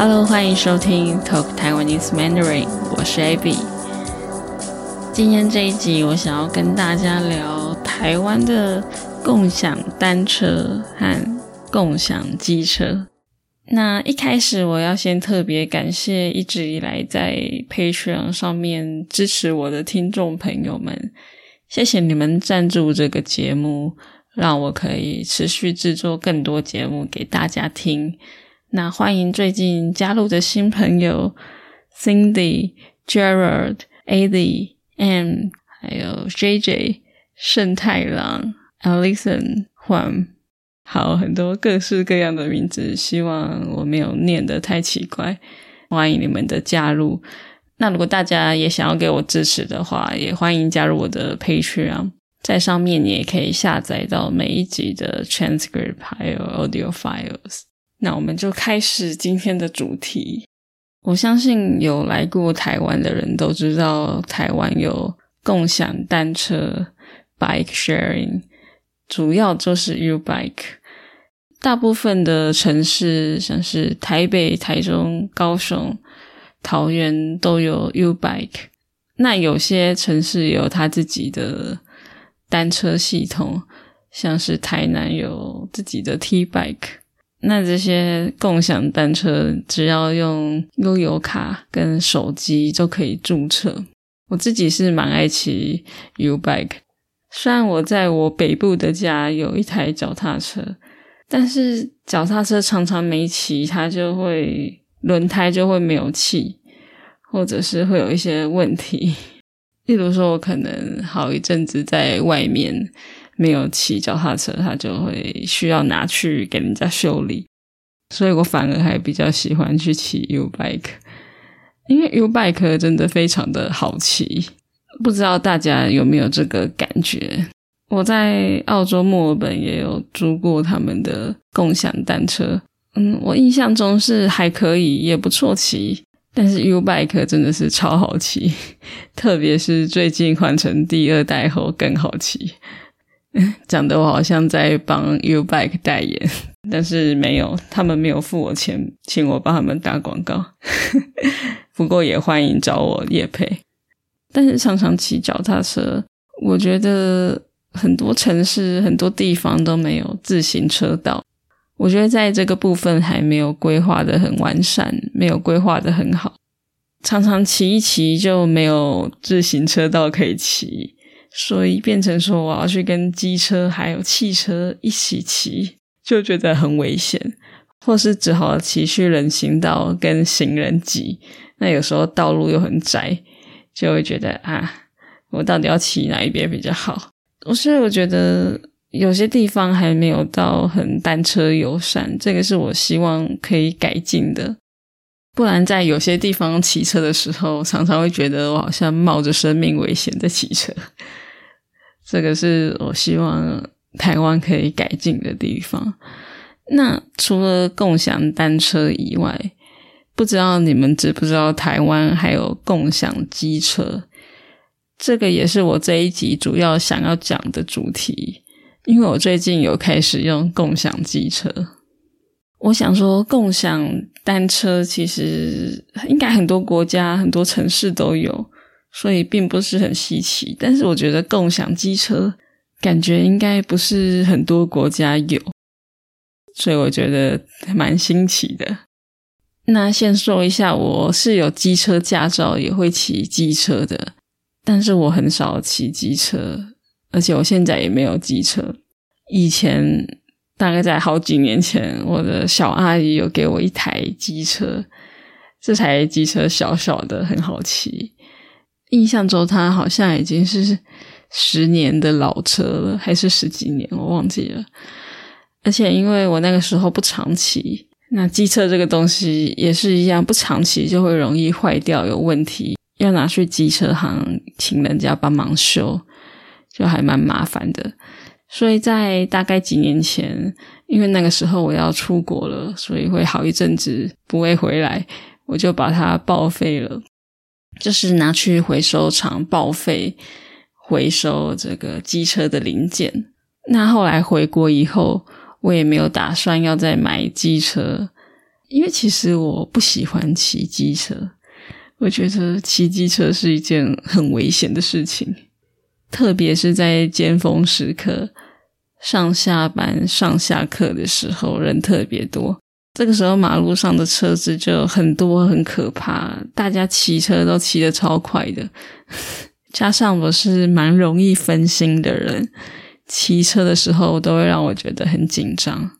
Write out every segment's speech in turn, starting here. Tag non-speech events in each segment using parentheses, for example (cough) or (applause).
Hello，欢迎收听 Talk Taiwanese Mandarin，我是 Abby。今天这一集，我想要跟大家聊台湾的共享单车和共享机车。那一开始，我要先特别感谢一直以来在 Patreon 上面支持我的听众朋友们，谢谢你们赞助这个节目。让我可以持续制作更多节目给大家听。那欢迎最近加入的新朋友：Cindy、Gerald、Adi、M，还有 JJ、盛太郎、Alison、Huan，好，很多各式各样的名字，希望我没有念得太奇怪。欢迎你们的加入。那如果大家也想要给我支持的话，也欢迎加入我的 Patreon。在上面你也可以下载到每一集的 transcript 还有 audio files。那我们就开始今天的主题。我相信有来过台湾的人都知道，台湾有共享单车 bike sharing，主要就是 U bike。大部分的城市，像是台北、台中、高雄、桃园都有 U bike。那有些城市有他自己的。单车系统，像是台南有自己的 T bike，那这些共享单车只要用悠游卡跟手机就可以注册。我自己是蛮爱骑 U bike，虽然我在我北部的家有一台脚踏车，但是脚踏车常常没骑，它就会轮胎就会没有气，或者是会有一些问题。(laughs) 例如说，我可能好一阵子在外面没有骑脚踏车，他就会需要拿去给人家修理，所以我反而还比较喜欢去骑 U bike，因为 U bike 真的非常的好骑。不知道大家有没有这个感觉？我在澳洲墨尔本也有租过他们的共享单车，嗯，我印象中是还可以，也不错骑。但是 U bike 真的是超好骑，特别是最近换成第二代后更好骑。(laughs) 讲的我好像在帮 U bike 代言，(laughs) 但是没有，他们没有付我钱，请我帮他们打广告。(laughs) 不过也欢迎找我叶配。但是常常骑脚踏车，我觉得很多城市很多地方都没有自行车道。我觉得在这个部分还没有规划的很完善，没有规划的很好，常常骑一骑就没有自行车道可以骑，所以变成说我要去跟机车还有汽车一起骑，就觉得很危险，或是只好骑去人行道跟行人挤，那有时候道路又很窄，就会觉得啊，我到底要骑哪一边比较好？所以我觉得。有些地方还没有到很单车友善，这个是我希望可以改进的。不然在有些地方骑车的时候，常常会觉得我好像冒着生命危险在骑车。(laughs) 这个是我希望台湾可以改进的地方。那除了共享单车以外，不知道你们知不知道台湾还有共享机车？这个也是我这一集主要想要讲的主题。因为我最近有开始用共享机车，我想说共享单车其实应该很多国家、很多城市都有，所以并不是很稀奇。但是我觉得共享机车感觉应该不是很多国家有，所以我觉得蛮新奇的。那先说一下，我是有机车驾照，也会骑机车的，但是我很少骑机车。而且我现在也没有机车。以前大概在好几年前，我的小阿姨有给我一台机车，这台机车小小的，很好骑。印象中它好像已经是十年的老车了，还是十几年，我忘记了。而且因为我那个时候不常骑，那机车这个东西也是一样，不常骑就会容易坏掉，有问题，要拿去机车行请人家帮忙修。就还蛮麻烦的，所以在大概几年前，因为那个时候我要出国了，所以会好一阵子不会回来，我就把它报废了，就是拿去回收厂报废，回收这个机车的零件。那后来回国以后，我也没有打算要再买机车，因为其实我不喜欢骑机车，我觉得骑机车是一件很危险的事情，特别是在尖峰时刻，上下班、上下课的时候，人特别多。这个时候，马路上的车子就很多，很可怕。大家骑车都骑得超快的，(laughs) 加上我是蛮容易分心的人，骑车的时候都会让我觉得很紧张。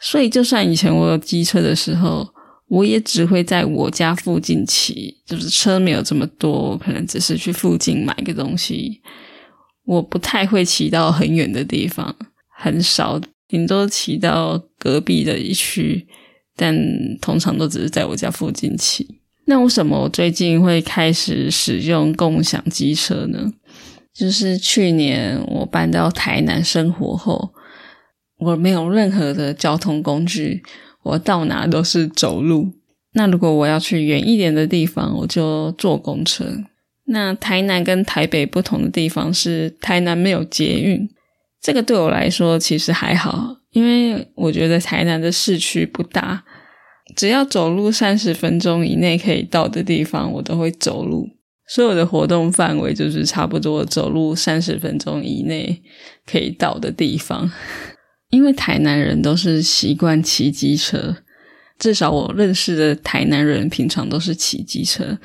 所以，就算以前我有机车的时候，我也只会在我家附近骑，就是车没有这么多，可能只是去附近买个东西。我不太会骑到很远的地方，很少，顶多骑到隔壁的一区。但通常都只是在我家附近骑。那为什么我最近会开始使用共享机车呢？就是去年我搬到台南生活后，我没有任何的交通工具，我到哪都是走路。那如果我要去远一点的地方，我就坐公车。那台南跟台北不同的地方是，台南没有捷运，这个对我来说其实还好。因为我觉得台南的市区不大，只要走路三十分钟以内可以到的地方，我都会走路。所有的活动范围就是差不多走路三十分钟以内可以到的地方。因为台南人都是习惯骑机车，至少我认识的台南人平常都是骑机车，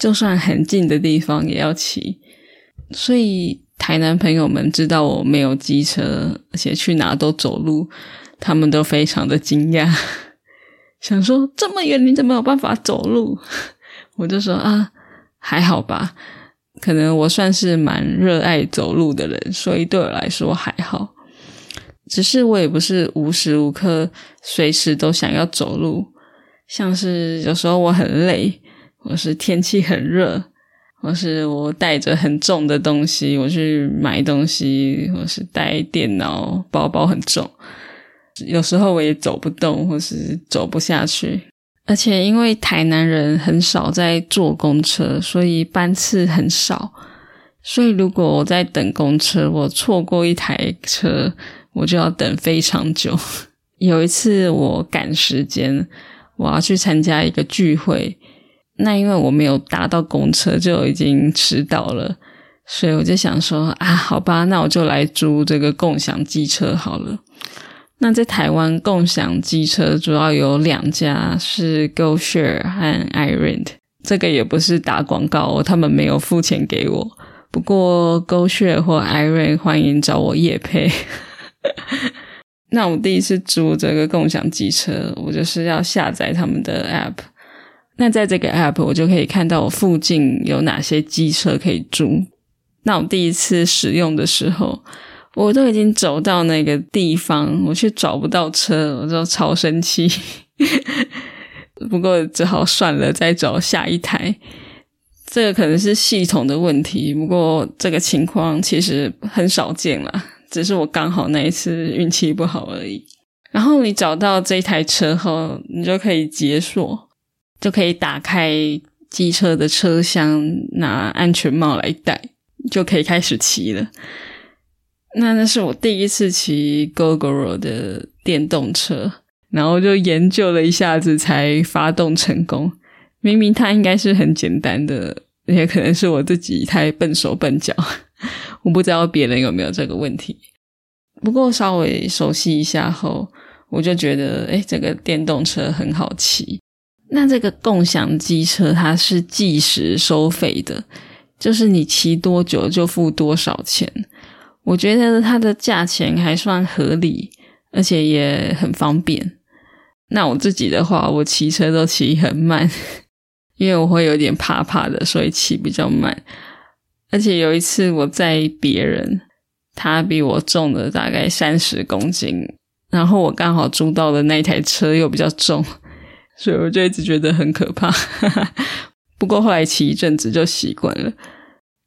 就算很近的地方也要骑，所以。台南朋友们知道我没有机车，而且去哪都走路，他们都非常的惊讶，(laughs) 想说这么远你怎么有办法走路？(laughs) 我就说啊，还好吧，可能我算是蛮热爱走路的人，所以对我来说还好。只是我也不是无时无刻、随时都想要走路，像是有时候我很累，或是天气很热。或是我带着很重的东西，我去买东西，或是带电脑包包很重，有时候我也走不动，或是走不下去。而且因为台南人很少在坐公车，所以班次很少。所以如果我在等公车，我错过一台车，我就要等非常久。(laughs) 有一次我赶时间，我要去参加一个聚会。那因为我没有搭到公车，就已经迟到了，所以我就想说啊，好吧，那我就来租这个共享机车好了。那在台湾，共享机车主要有两家，是 GoShare 和 iRent。这个也不是打广告哦，他们没有付钱给我。不过 GoShare 或 iRent 欢迎找我夜配。(laughs) 那我第一次租这个共享机车，我就是要下载他们的 App。那在这个 app，我就可以看到我附近有哪些机车可以租。那我第一次使用的时候，我都已经走到那个地方，我却找不到车，我就超生气。(laughs) 不过只好算了，再找下一台。这个可能是系统的问题，不过这个情况其实很少见了，只是我刚好那一次运气不好而已。然后你找到这台车后，你就可以解锁。就可以打开机车的车厢，拿安全帽来戴，就可以开始骑了。那那是我第一次骑 GoGoRo 的电动车，然后就研究了一下子才发动成功。明明它应该是很简单的，也可能是我自己太笨手笨脚，(laughs) 我不知道别人有没有这个问题。不过稍微熟悉一下后，我就觉得，哎，这个电动车很好骑。那这个共享机车它是计时收费的，就是你骑多久就付多少钱。我觉得它的价钱还算合理，而且也很方便。那我自己的话，我骑车都骑很慢，(laughs) 因为我会有点怕怕的，所以骑比较慢。而且有一次我载别人，他比我重了大概三十公斤，然后我刚好租到的那台车又比较重。所以我就一直觉得很可怕，不过后来骑一阵子就习惯了。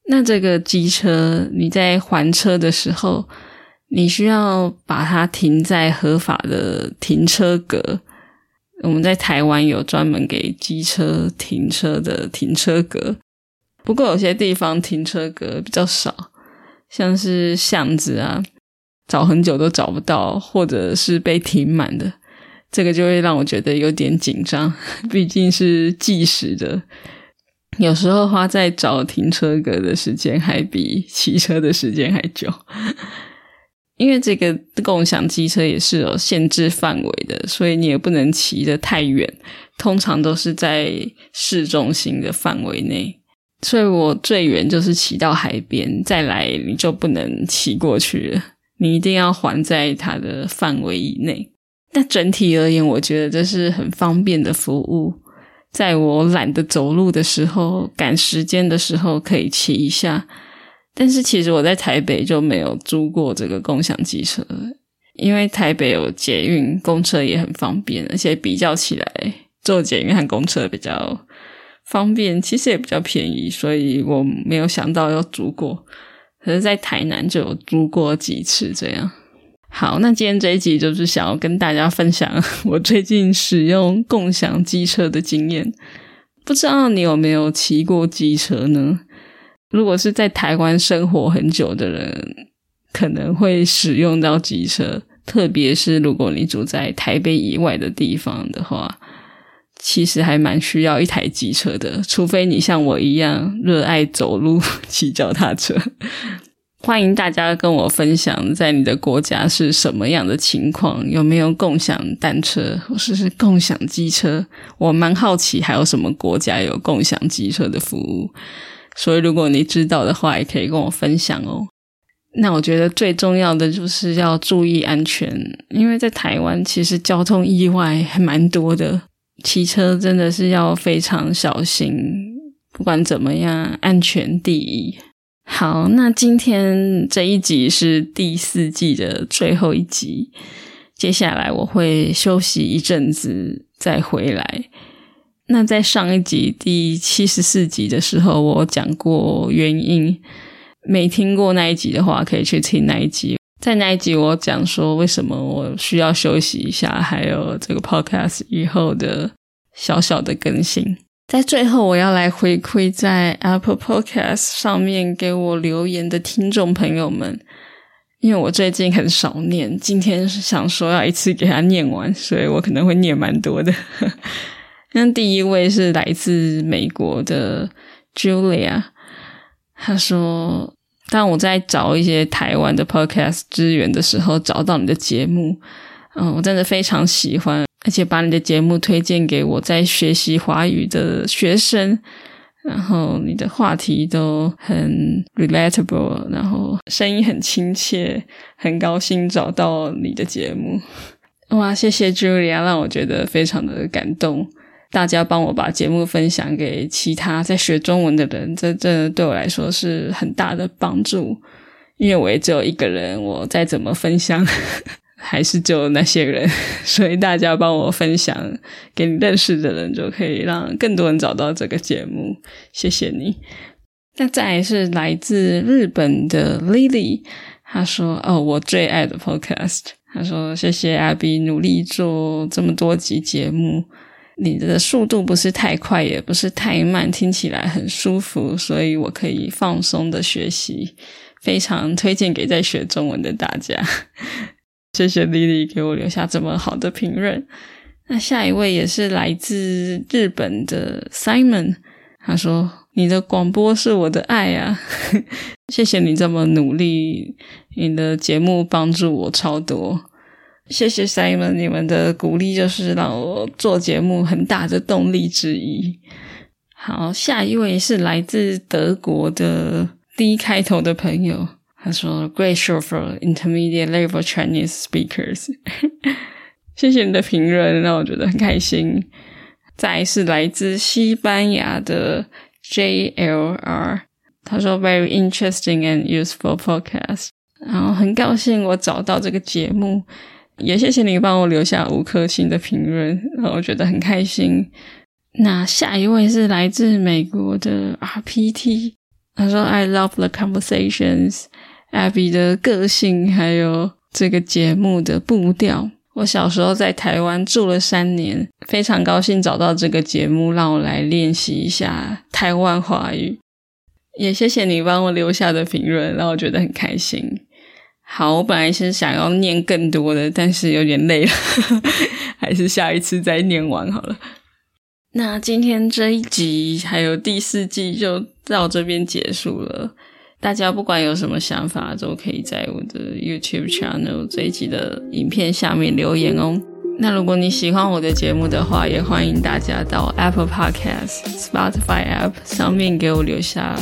那这个机车，你在还车的时候，你需要把它停在合法的停车格。我们在台湾有专门给机车停车的停车格，不过有些地方停车格比较少，像是巷子啊，找很久都找不到，或者是被停满的。这个就会让我觉得有点紧张，(laughs) 毕竟是计时的，有时候花在找停车格的时间还比骑车的时间还久。(laughs) 因为这个共享机车也是有限制范围的，所以你也不能骑得太远，通常都是在市中心的范围内。所以我最远就是骑到海边，再来你就不能骑过去了，你一定要还在它的范围以内。但整体而言，我觉得这是很方便的服务。在我懒得走路的时候、赶时间的时候，可以骑一下。但是其实我在台北就没有租过这个共享机车，因为台北有捷运、公车也很方便，而且比较起来，坐捷运和公车比较方便，其实也比较便宜，所以我没有想到要租过。可是，在台南就有租过几次这样。好，那今天这一集就是想要跟大家分享 (laughs) 我最近使用共享机车的经验。不知道你有没有骑过机车呢？如果是在台湾生活很久的人，可能会使用到机车，特别是如果你住在台北以外的地方的话，其实还蛮需要一台机车的。除非你像我一样热爱走路、(laughs) 骑脚踏车。欢迎大家跟我分享，在你的国家是什么样的情况，有没有共享单车或者是共享机车？我蛮好奇，还有什么国家有共享机车的服务。所以，如果你知道的话，也可以跟我分享哦。那我觉得最重要的就是要注意安全，因为在台湾其实交通意外还蛮多的，骑车真的是要非常小心。不管怎么样，安全第一。好，那今天这一集是第四季的最后一集，接下来我会休息一阵子再回来。那在上一集第七十四集的时候，我讲过原因。没听过那一集的话，可以去听那一集。在那一集，我讲说为什么我需要休息一下，还有这个 podcast 以后的小小的更新。在最后，我要来回馈在 Apple Podcast 上面给我留言的听众朋友们，因为我最近很少念，今天是想说要一次给他念完，所以我可能会念蛮多的。(laughs) 那第一位是来自美国的 Julia，他说：“当我在找一些台湾的 podcast 资源的时候，找到你的节目，嗯，我真的非常喜欢，而且把你的节目推荐给我在学习华语的学生。然后你的话题都很 relatable，然后声音很亲切，很高兴找到你的节目。哇，谢谢 Julia，让我觉得非常的感动。”大家帮我把节目分享给其他在学中文的人，这这对我来说是很大的帮助。因为我也只有一个人，我再怎么分享，还是就那些人。(laughs) 所以大家帮我分享给你认识的人，就可以让更多人找到这个节目。谢谢你。那再是来自日本的 Lily，他说：“哦，我最爱的 Podcast。”他说：“谢谢阿 B 努力做这么多集节目。”你的速度不是太快，也不是太慢，听起来很舒服，所以我可以放松的学习，非常推荐给在学中文的大家。(laughs) 谢谢丽丽给我留下这么好的评论。那下一位也是来自日本的 Simon，他说：“你的广播是我的爱啊！(laughs) 谢谢你这么努力，你的节目帮助我超多。”谢谢 Simon，你们的鼓励就是让我做节目很大的动力之一。好，下一位是来自德国的 D 开头的朋友，他说：“Great show for intermediate level Chinese speakers。”谢谢你的评论，让我觉得很开心。再是来自西班牙的 JLR，他说：“Very interesting and useful podcast。”然后很高兴我找到这个节目。也谢谢你帮我留下五颗星的评论，让我觉得很开心。那下一位是来自美国的 RPT，他说：“I love the conversations, Abby 的个性，还有这个节目的步调。我小时候在台湾住了三年，非常高兴找到这个节目，让我来练习一下台湾话语。也谢谢你帮我留下的评论，让我觉得很开心。”好，我本来是想要念更多的，但是有点累了，(laughs) 还是下一次再念完好了。那今天这一集还有第四季就到这边结束了。大家不管有什么想法，都可以在我的 YouTube channel 这一集的影片下面留言哦。那如果你喜欢我的节目的话，也欢迎大家到 Apple Podcast、Spotify App 上面给我留下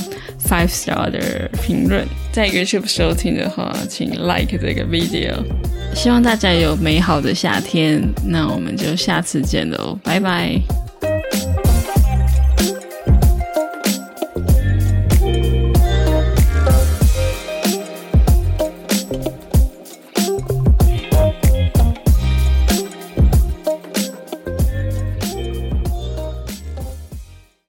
five star 的评论。在 YouTube 收听的话，请 like 这个 video。希望大家有美好的夏天。那我们就下次见喽，拜拜。